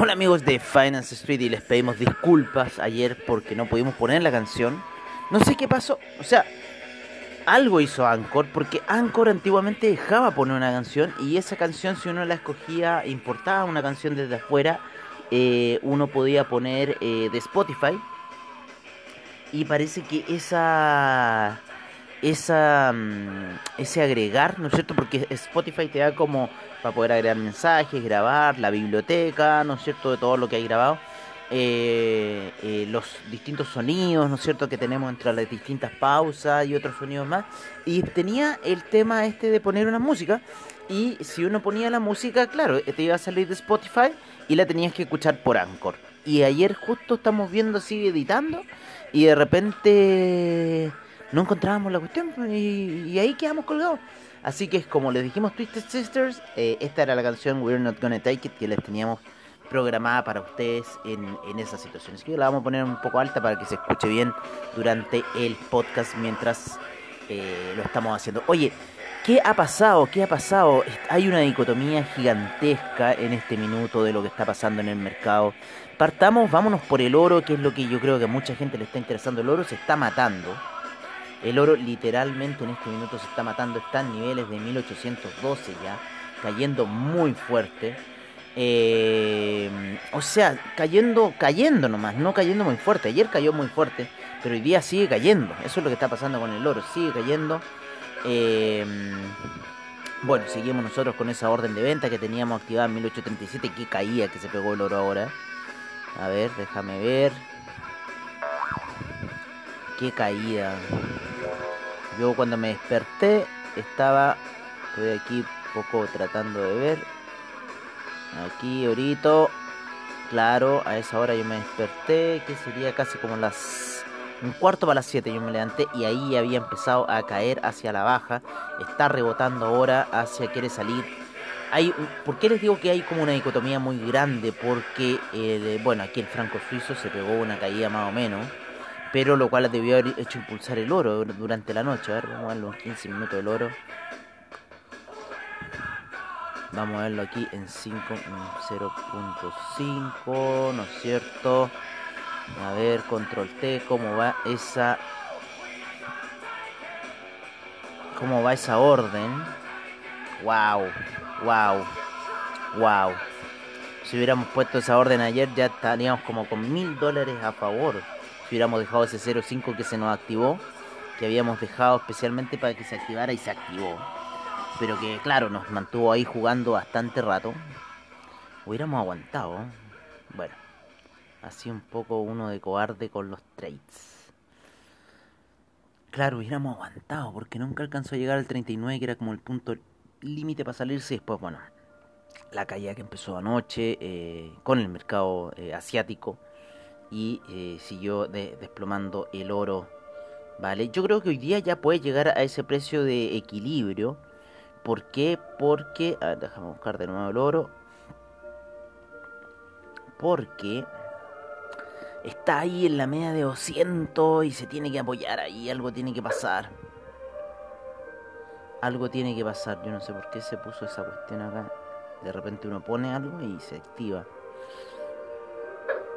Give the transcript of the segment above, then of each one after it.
Hola amigos de Finance Street y les pedimos disculpas ayer porque no pudimos poner la canción. No sé qué pasó, o sea, algo hizo Anchor porque Anchor antiguamente dejaba poner una canción y esa canción si uno la escogía, importaba una canción desde afuera, eh, uno podía poner eh, de Spotify y parece que esa esa mm, ese agregar, ¿no es cierto? Porque Spotify te da como para poder agregar mensajes, grabar, la biblioteca, ¿no es cierto? De todo lo que hay grabado. eh, eh, los distintos sonidos, ¿no es cierto? Que tenemos entre las distintas pausas y otros sonidos más. Y tenía el tema este de poner una música. Y si uno ponía la música, claro, te iba a salir de Spotify y la tenías que escuchar por Anchor. Y ayer justo estamos viendo así editando y de repente no encontrábamos la cuestión y, ahí quedamos colgados. Así que como les dijimos Twisted Sisters, eh, esta era la canción We're Not Gonna Take It que les teníamos programada para ustedes en, en esa situación. Así que la vamos a poner un poco alta para que se escuche bien durante el podcast mientras eh, lo estamos haciendo. Oye, ¿qué ha pasado? ¿Qué ha pasado? Hay una dicotomía gigantesca en este minuto de lo que está pasando en el mercado. Partamos, vámonos por el oro, que es lo que yo creo que a mucha gente le está interesando. El oro se está matando. El oro literalmente en este minuto se está matando. Está en niveles de 1812 ya. Cayendo muy fuerte. Eh, o sea, cayendo, cayendo nomás, no cayendo muy fuerte. Ayer cayó muy fuerte, pero hoy día sigue cayendo. Eso es lo que está pasando con el oro, sigue cayendo. Eh, bueno, seguimos nosotros con esa orden de venta que teníamos activada en 1837, que caía, que se pegó el oro ahora. A ver, déjame ver. Qué caída. Yo cuando me desperté estaba, estoy aquí poco tratando de ver. Aquí ahorita, claro, a esa hora yo me desperté, que sería casi como las un cuarto para las 7 yo me levanté y ahí había empezado a caer hacia la baja, está rebotando ahora hacia quiere salir. Hay, ¿Por qué les digo que hay como una dicotomía muy grande? Porque, eh, bueno, aquí el franco suizo se pegó una caída más o menos, pero lo cual debió haber hecho impulsar el oro dur- durante la noche. A ver, vamos a ver los 15 minutos del oro. Vamos a verlo aquí en 5, mm, 0.5, ¿no es cierto? A ver, control T, cómo va esa... ¿Cómo va esa orden? Wow, wow, wow. Si hubiéramos puesto esa orden ayer ya estaríamos como con mil dólares a favor. Si hubiéramos dejado ese 0.5 que se nos activó, que habíamos dejado especialmente para que se activara y se activó. Pero que claro, nos mantuvo ahí jugando bastante rato. Hubiéramos aguantado. Bueno, así un poco uno de cobarde con los trades. Claro, hubiéramos aguantado porque nunca alcanzó a llegar al 39, que era como el punto límite para salirse. Después, bueno, la caída que empezó anoche eh, con el mercado eh, asiático y eh, siguió de- desplomando el oro. Vale, yo creo que hoy día ya puede llegar a ese precio de equilibrio. ¿Por qué? Porque, a ver, déjame buscar de nuevo el oro. Porque está ahí en la media de 200 y se tiene que apoyar ahí, algo tiene que pasar. Algo tiene que pasar, yo no sé por qué se puso esa cuestión acá. De repente uno pone algo y se activa.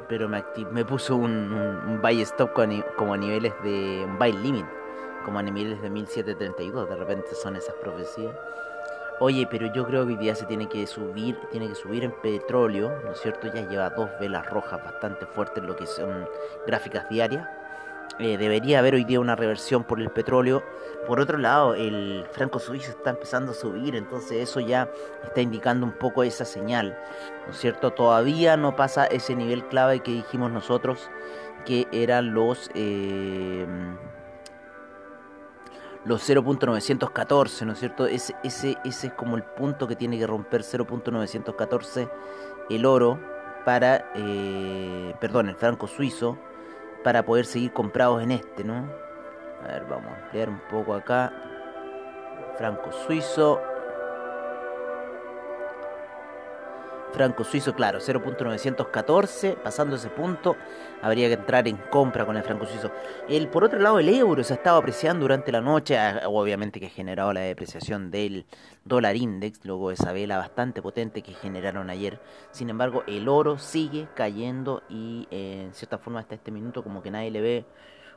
Pero me, puso un, buy stop como a niveles de un buy limit, como a niveles de 1732. De repente son esas profecías. Oye, pero yo creo que hoy se tiene que subir, tiene que subir en petróleo, ¿no es cierto? Ya lleva dos velas rojas bastante fuertes, lo que son gráficas diarias. Eh, debería haber hoy día una reversión por el petróleo. Por otro lado, el franco suizo está empezando a subir, entonces eso ya está indicando un poco esa señal, ¿no es cierto? Todavía no pasa ese nivel clave que dijimos nosotros, que eran los... eh, los 0.914, ¿no es cierto? Ese, ese, ese es como el punto que tiene que romper 0.914 el oro para, eh, perdón, el franco suizo para poder seguir comprados en este, ¿no? A ver, vamos a ampliar un poco acá. Franco suizo. Franco suizo, claro, 0.914, pasando ese punto, habría que entrar en compra con el franco suizo. El, por otro lado, el euro se ha estado apreciando durante la noche, ah, obviamente que ha generado la depreciación del dólar index, luego esa vela bastante potente que generaron ayer. Sin embargo, el oro sigue cayendo y eh, en cierta forma hasta este minuto como que nadie le ve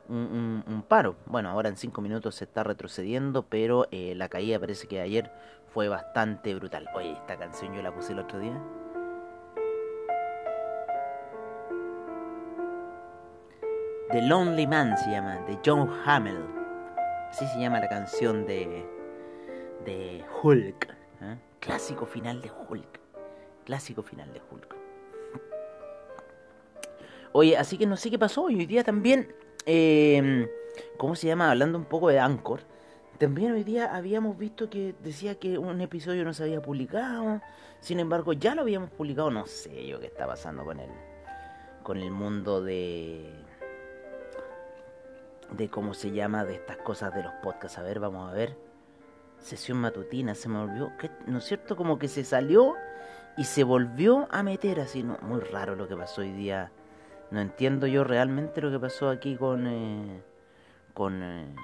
un paro. Bueno, ahora en 5 minutos se está retrocediendo, pero eh, la caída parece que ayer fue bastante brutal. Oye, esta canción yo la puse el otro día. The Lonely Man se llama, de John Hamill. Así se llama la canción de, de Hulk. ¿eh? Clásico final de Hulk. Clásico final de Hulk. Oye, así que no sé qué pasó. Hoy día también, eh, ¿cómo se llama? Hablando un poco de Anchor. También hoy día habíamos visto que decía que un episodio no se había publicado. Sin embargo, ya lo habíamos publicado. No sé yo qué está pasando con el, con el mundo de, de cómo se llama, de estas cosas de los podcasts. A ver, vamos a ver. Sesión matutina, se me. ¿qué? ¿No es cierto? Como que se salió y se volvió a meter así. No, muy raro lo que pasó hoy día. No entiendo yo realmente lo que pasó aquí con. eh, con. eh,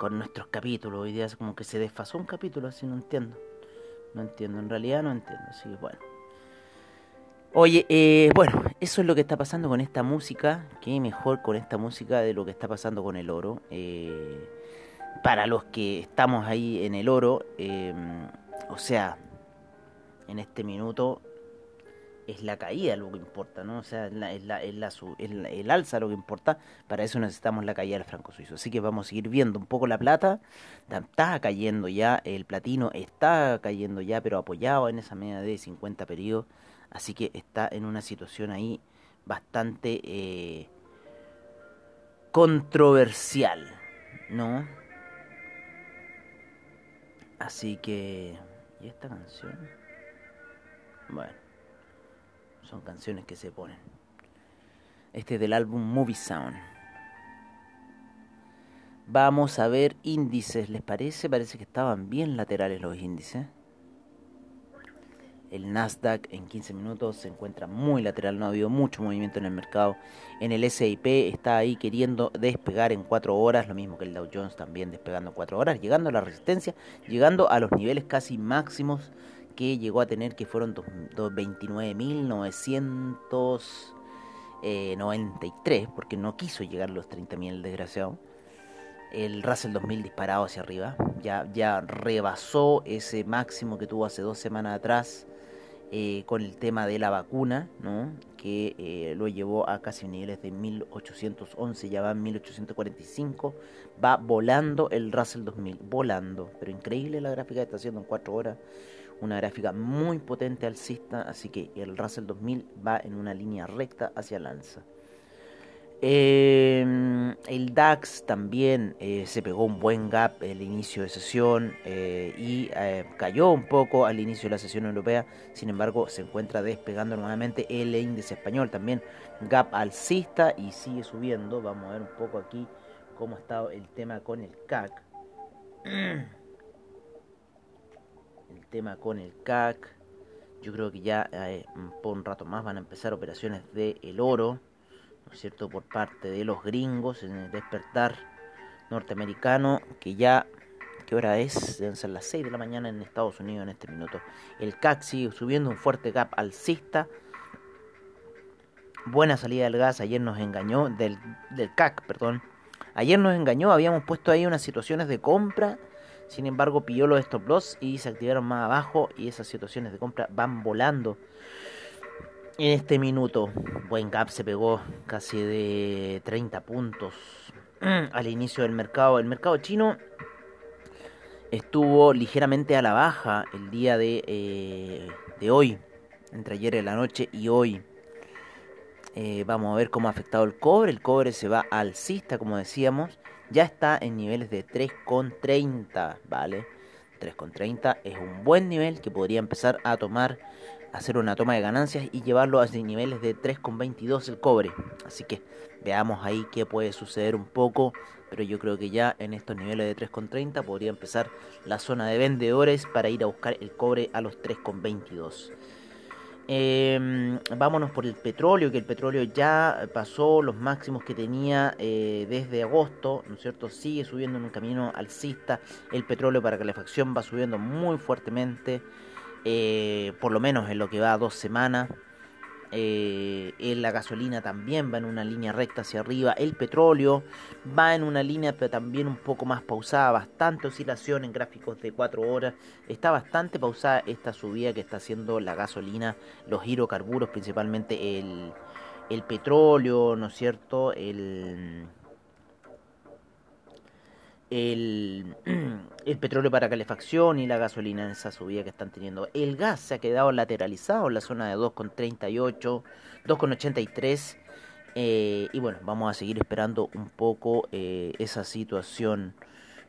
con nuestros capítulos. Hoy día como que se desfasó un capítulo, así no entiendo. No entiendo, en realidad no entiendo. Así que bueno. Oye, eh, bueno, eso es lo que está pasando con esta música. Qué mejor con esta música de lo que está pasando con el oro. Eh, para los que estamos ahí en el oro, eh, o sea, en este minuto es la caída lo que importa, ¿no? O sea, la, el alza lo que importa. Para eso necesitamos la caída del franco suizo. Así que vamos a seguir viendo un poco la plata. Está cayendo ya, el platino está cayendo ya, pero apoyado en esa media de 50 periodos. Así que está en una situación ahí bastante eh, controversial, ¿no? Así que... ¿Y esta canción? Bueno, son canciones que se ponen. Este es del álbum Movie Sound. Vamos a ver índices, ¿les parece? Parece que estaban bien laterales los índices. El Nasdaq en 15 minutos se encuentra muy lateral, no ha habido mucho movimiento en el mercado. En el SIP está ahí queriendo despegar en 4 horas, lo mismo que el Dow Jones también despegando en 4 horas, llegando a la resistencia, llegando a los niveles casi máximos que llegó a tener, que fueron dos- dos- 29.993, porque no quiso llegar a los 30.000 el desgraciado. El Russell 2000 disparado hacia arriba, ya, ya rebasó ese máximo que tuvo hace dos semanas atrás eh, con el tema de la vacuna, ¿no? que eh, lo llevó a casi niveles de 1811, ya va en 1845, va volando el Russell 2000, volando, pero increíble la gráfica que está haciendo en 4 horas, una gráfica muy potente alcista, así que el Russell 2000 va en una línea recta hacia el alza. Eh, el DAX también eh, se pegó un buen gap el inicio de sesión eh, y cayó un poco al inicio de la sesión europea. Sin embargo, se encuentra despegando nuevamente el índice español también. Gap alcista y sigue subiendo. Vamos a ver un poco aquí cómo está el tema con el CAC. El tema con el CAC. Yo creo que ya por un rato más van a empezar operaciones de el oro. ¿No es cierto?, por parte de los gringos en el despertar norteamericano, que ya, ¿qué hora es? Deben ser las 6 de la mañana en Estados Unidos en este minuto. El CAC sigue subiendo un fuerte gap alcista. Buena salida del gas, ayer nos engañó, del, del CAC, perdón. Ayer nos engañó, habíamos puesto ahí unas situaciones de compra, sin embargo pilló los stop loss y se activaron más abajo y esas situaciones de compra van volando En este minuto, buen gap se pegó casi de 30 puntos al inicio del mercado. El mercado chino estuvo ligeramente a la baja el día de, eh, de hoy, entre ayer en la noche y hoy. Eh, vamos a ver cómo ha afectado el cobre. El cobre se va alcista, como decíamos. Ya está en niveles de 3,30, ¿vale? 3,30 es un buen nivel que podría empezar a tomar, hacer una toma de ganancias y llevarlo a niveles de 3,22 el cobre. Así que veamos ahí qué puede suceder un poco. Pero yo creo que ya en estos niveles de 3,30 podría empezar la zona de vendedores para ir a buscar el cobre a los 3,22. Eh, vámonos por el petróleo, que el petróleo ya pasó los máximos que tenía eh, desde agosto, ¿no es cierto? Sigue subiendo en un camino alcista. El petróleo para calefacción va subiendo muy fuertemente, eh, por lo menos en lo que va a dos semanas. Eh, la gasolina también va en una línea recta hacia arriba. El petróleo va en una línea pero también un poco más pausada. Bastante oscilación en gráficos de 4 horas. Está bastante pausada esta subida que está haciendo la gasolina, los hidrocarburos, principalmente el, el petróleo, ¿no es cierto? El el, petróleo para calefacción y la gasolina en esa subida que están teniendo. El gas se ha quedado lateralizado en la zona de 2,38, 2,83. Eh, y bueno, vamos a seguir esperando un poco eh, esa situación.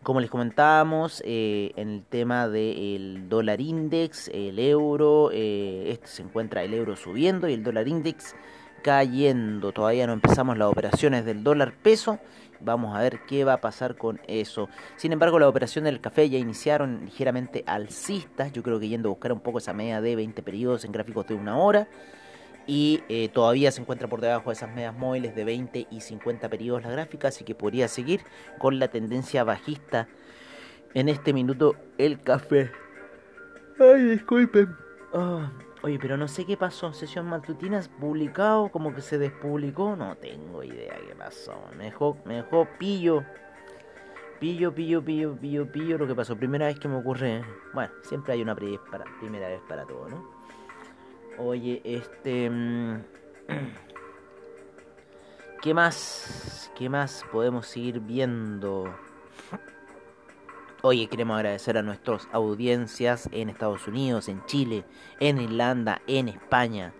Como les comentábamos, eh, en el tema del dólar index, el euro, eh, este se encuentra el euro subiendo y el dólar index cayendo. Todavía no empezamos las operaciones del dólar peso. Vamos a ver qué va a pasar con eso. Sin embargo, la operación del café ya iniciaron ligeramente alcistas. Yo creo que yendo a buscar un poco esa media de 20 periodos en gráficos de una hora. Y eh, todavía se encuentra por debajo de esas medias móviles de 20 y 50 periodos la gráfica. Así que podría seguir con la tendencia bajista en este minuto el café. Ay, disculpen. Oh, oye, pero no sé qué pasó. Sesión matutinas publicado, como que se despublicó. No tengo idea qué pasó. Me dejó, pillo. Pillo, pillo, pillo, pillo, pillo. Lo que pasó. Primera vez que me ocurre. Bueno, siempre hay una para, primera vez para todo, ¿no? Oye, este. ¿Qué más? ¿Qué más podemos seguir viendo? Oye, queremos agradecer a nuestras audiencias en Estados Unidos, en Chile, en Irlanda, en España.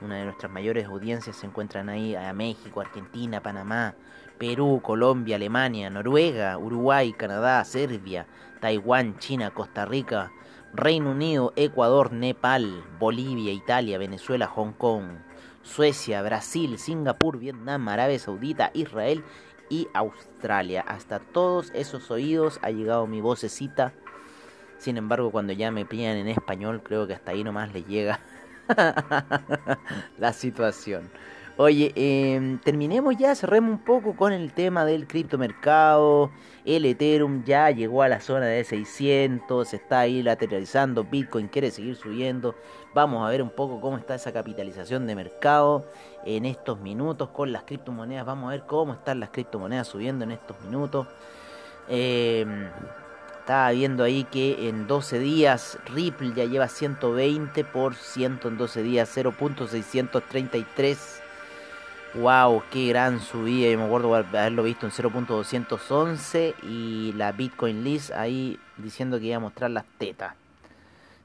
Una de nuestras mayores audiencias se encuentran ahí a México, Argentina, Panamá, Perú, Colombia, Alemania, Noruega, Uruguay, Canadá, Serbia, Taiwán, China, Costa Rica, Reino Unido, Ecuador, Nepal, Bolivia, Italia, Venezuela, Hong Kong, Suecia, Brasil, Singapur, Vietnam, Arabia Saudita, Israel y Australia. Hasta todos esos oídos ha llegado mi vocecita. Sin embargo, cuando ya me pillan en español, creo que hasta ahí nomás le llega la situación. Oye, eh, terminemos ya, cerremos un poco con el tema del criptomercado. El Ethereum ya llegó a la zona de 600, está ahí lateralizando. Bitcoin quiere seguir subiendo. Vamos a ver un poco cómo está esa capitalización de mercado en estos minutos con las criptomonedas. Vamos a ver cómo están las criptomonedas subiendo en estos minutos. Eh, estaba viendo ahí que en 12 días Ripple ya lleva 120% en 12 días, 0.633. Wow, qué gran subida. Yo me acuerdo haberlo visto en 0.211 y la Bitcoin List ahí diciendo que iba a mostrar las tetas.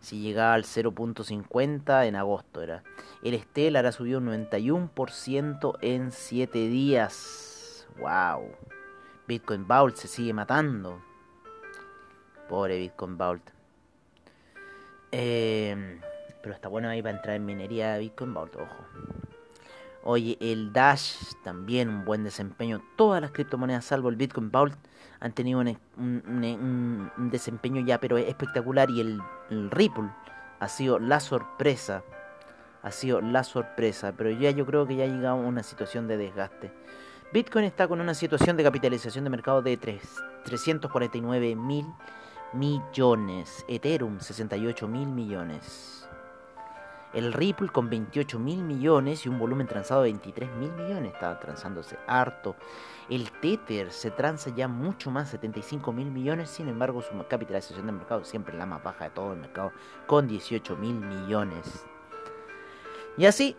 Si llegaba al 0.50 en agosto era. El Stellar ha subido un 91% en 7 días. Wow. Bitcoin Vault se sigue matando. Pobre Bitcoin Vault. Eh, pero está bueno ahí para entrar en minería Bitcoin Vault, ojo. Oye, el Dash también un buen desempeño. Todas las criptomonedas, salvo el Bitcoin Vault, han tenido un, desempeño ya, pero espectacular. Y el, el, Ripple ha sido la sorpresa. Ha sido la sorpresa. Pero ya yo creo que ya ha llegado a una situación de desgaste. Bitcoin está con una situación de capitalización de mercado de 3, 349 mil millones. Ethereum, 68 mil millones. El Ripple con 28 mil millones y un volumen transado de 23 mil millones. Está transándose harto. El Tether se transa ya mucho más, 75 mil millones. Sin embargo, su capitalización de mercado siempre la más baja de todo el mercado, con 18 mil millones. Y así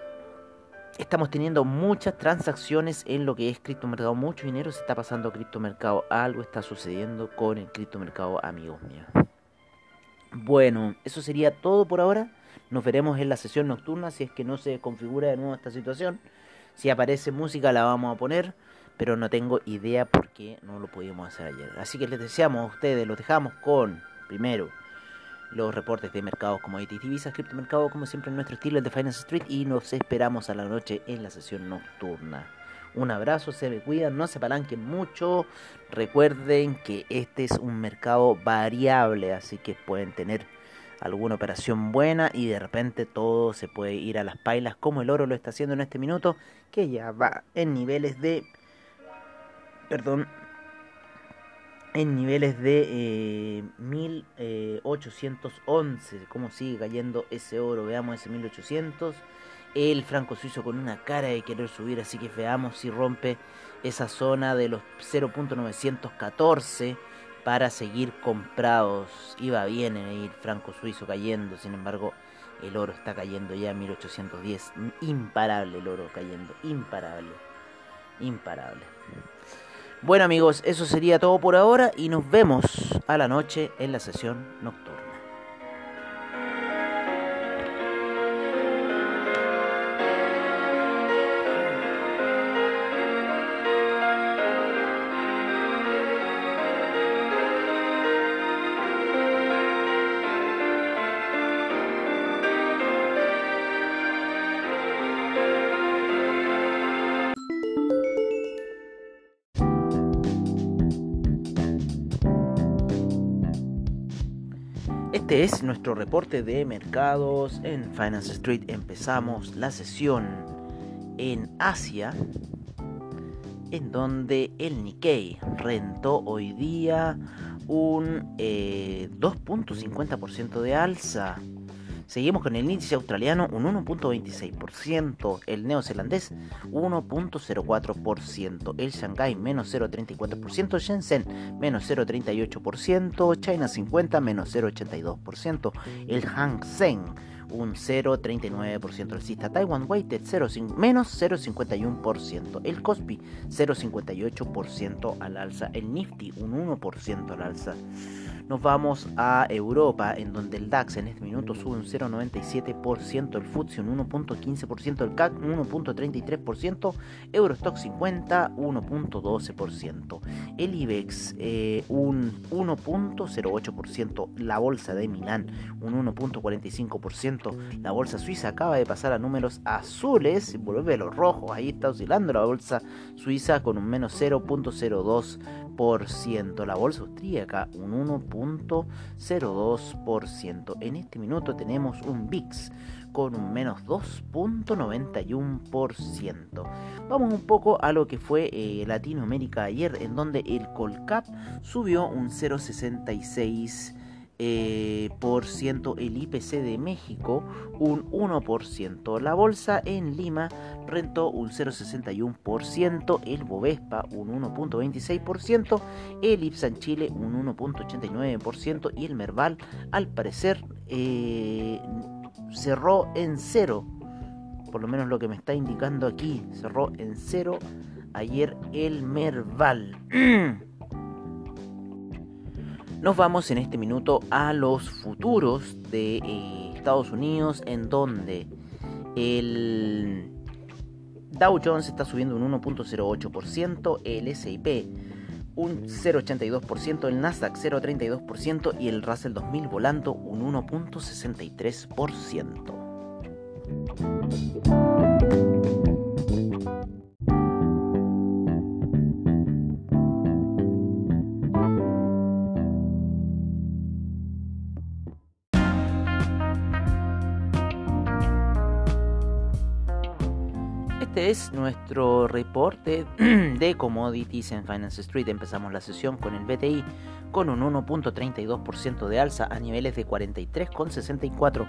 estamos teniendo muchas transacciones en lo que es criptomercado. Mucho dinero se está pasando a criptomercado. Algo está sucediendo con el criptomercado, amigos míos. Bueno, eso sería todo por ahora. Nos veremos en la sesión nocturna si es que no se configura de nuevo esta situación. Si aparece música la vamos a poner, pero no tengo idea por qué no lo pudimos hacer ayer. Así que les deseamos a ustedes, los dejamos con, primero, los reportes de mercados como IT Divisas, criptomercado, como siempre en nuestro estilo, el de Finance Street, y nos esperamos a la noche en la sesión nocturna. Un abrazo, se me cuidan, no se apalanquen mucho. Recuerden que este es un mercado variable, así que pueden tener alguna operación buena y de repente todo se puede ir a las pailas como el oro lo está haciendo en este minuto, que ya va en niveles de... Perdón, en niveles de eh, 1811. ¿Cómo sigue cayendo ese oro? Veamos ese 1800. El franco suizo con una cara de querer subir, así que veamos si rompe esa zona de los 0.914 para seguir comprados. Iba bien en el franco suizo cayendo, sin embargo, el oro está cayendo ya a 1810. Imparable el oro cayendo, imparable, imparable. Bueno amigos, eso sería todo por ahora y nos vemos a la noche en la sesión nocturna. Este es nuestro reporte de mercados en Finance Street. Empezamos la sesión en Asia, en donde el Nikkei rentó hoy día un eh, 2.50% de alza. Seguimos con el índice australiano un 1.26%, el neozelandés 1.04%, el Shanghai menos 0.34%, Shenzhen menos 0.38%, China 50 menos 0.82%, el Hang Seng un 0,39%. El Cista Taiwan Weighted 0, menos 0,51%. El Cospi 0,58% al alza. El Nifty un 1% al alza. Nos vamos a Europa, en donde el DAX en este minuto sube un 0,97%, el FTSE un 1,15%, el CAC un 1,33%, Eurostock 50 1,12%, el IBEX eh, un 1,08%, la bolsa de Milán un 1,45%, la bolsa suiza acaba de pasar a números azules, vuelve a los rojos, ahí está oscilando la bolsa suiza con un menos 0,02%, la bolsa austríaca un 1.02%. En este minuto tenemos un VIX con un menos 2.91%. Vamos un poco a lo que fue eh, Latinoamérica ayer, en donde el Colcap subió un 0.66%. Eh, por ciento el IPC de México un 1%, la bolsa en Lima rentó un 0,61%, el Bovespa un 1.26%, el Ipsan Chile un 1.89% y el Merval al parecer eh, cerró en cero, por lo menos lo que me está indicando aquí, cerró en cero ayer el Merval. Nos vamos en este minuto a los futuros de eh, Estados Unidos, en donde el Dow Jones está subiendo un 1.08%, el SIP un 0.82%, el Nasdaq 0.32% y el Russell 2000 volando un 1.63%. Es nuestro reporte de commodities en Finance Street. Empezamos la sesión con el BTI con un 1.32% de alza a niveles de 43,64.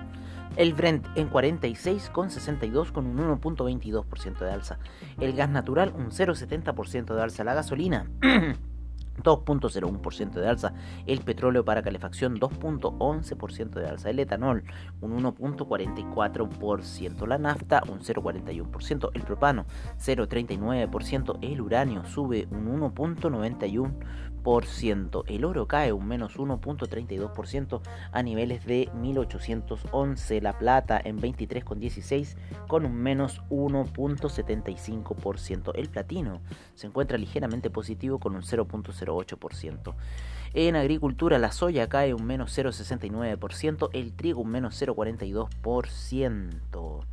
El Brent en 46,62 con un 1.22% de alza. El gas natural un 0.70% de alza. La gasolina 2.01% de alza, el petróleo para calefacción 2.11% de alza, el etanol un 1.44%, la nafta un 0.41%, el propano 0.39%, el uranio sube un 1.91%, el oro cae un menos 1.32% a niveles de 1811, la plata en 23.16 con un menos 1.75%, el platino se encuentra ligeramente positivo con un 0.08%. En agricultura la soya cae un menos 0.69%, el trigo un menos 0.42%.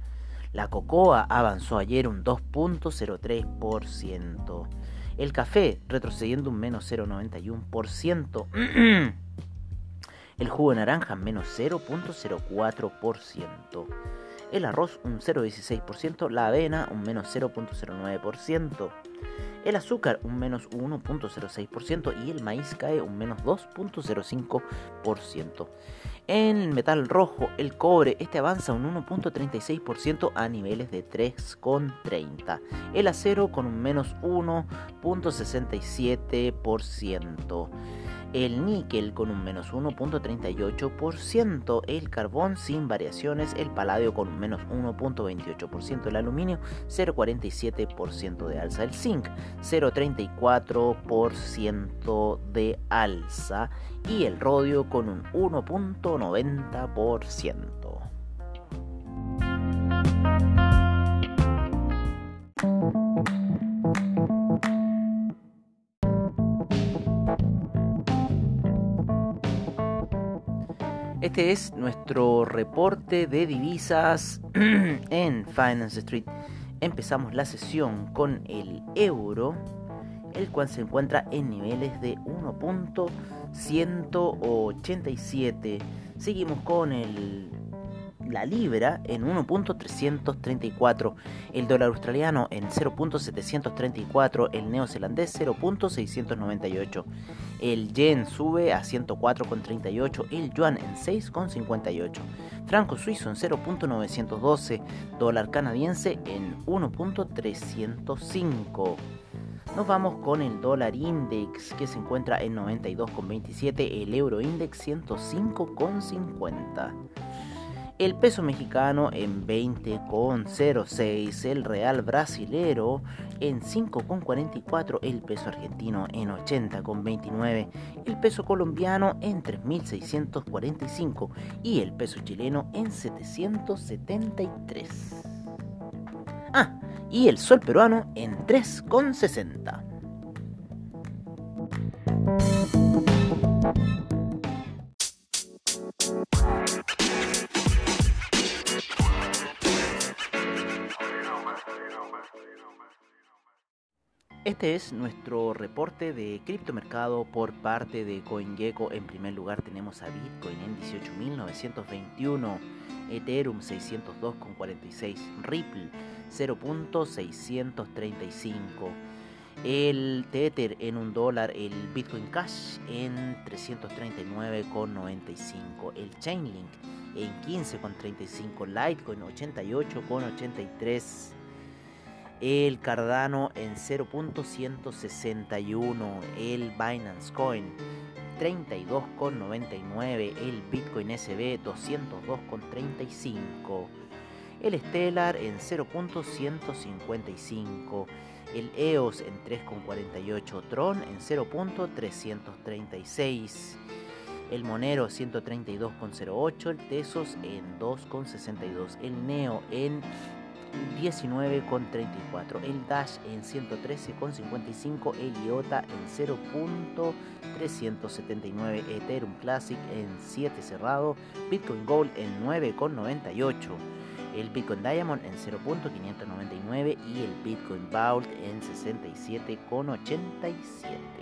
La cocoa avanzó ayer un 2.03%. El café retrocediendo un menos 0.91%. El jugo de naranja menos 0.04%. El arroz un 0.16%. La avena un menos 0.09%. El azúcar un menos 1.06% y el maíz cae un menos 2.05%. En el metal rojo, el cobre, este avanza un 1.36% a niveles de 3,30. El acero con un menos 1.67%. El níquel con un menos 1.38%, el carbón sin variaciones, el paladio con un menos 1.28%, el aluminio 0.47% de alza, el zinc 0.34% de alza y el rodio con un 1.90%. Este es nuestro reporte de divisas en Finance Street. Empezamos la sesión con el euro, el cual se encuentra en niveles de 1.187. Seguimos con el la libra en 1.334, el dólar australiano en 0.734, el neozelandés 0.698, el yen sube a 104.38, el yuan en 6.58, franco suizo en 0.912, dólar canadiense en 1.305. Nos vamos con el dólar index que se encuentra en 92,27, el euro index 105,50. El peso mexicano en 20,06, el real brasilero en 5,44, el peso argentino en 80,29, el peso colombiano en 3.645 y el peso chileno en 773. Ah, y el sol peruano en 3,60. Este es nuestro reporte de criptomercado por parte de CoinGecko. En primer lugar tenemos a Bitcoin en 18.921, Ethereum 602,46, Ripple 0.635, el Tether en un dólar, el Bitcoin Cash en 339,95, el Chainlink en 15,35, Litecoin 88,83 el Cardano en 0.161, el Binance Coin 32,99, el Bitcoin SB 202,35, el Stellar en 0.155, el EOS en 3,48, Tron en 0.336. El Monero 132,08, el Tesos en 2,62, el Neo en 19,34, el Dash en 113,55, el IOTA en 0.379, Ethereum Classic en 7 cerrado, Bitcoin Gold en 9,98, el Bitcoin Diamond en 0.599 y el Bitcoin Vault en 67,87.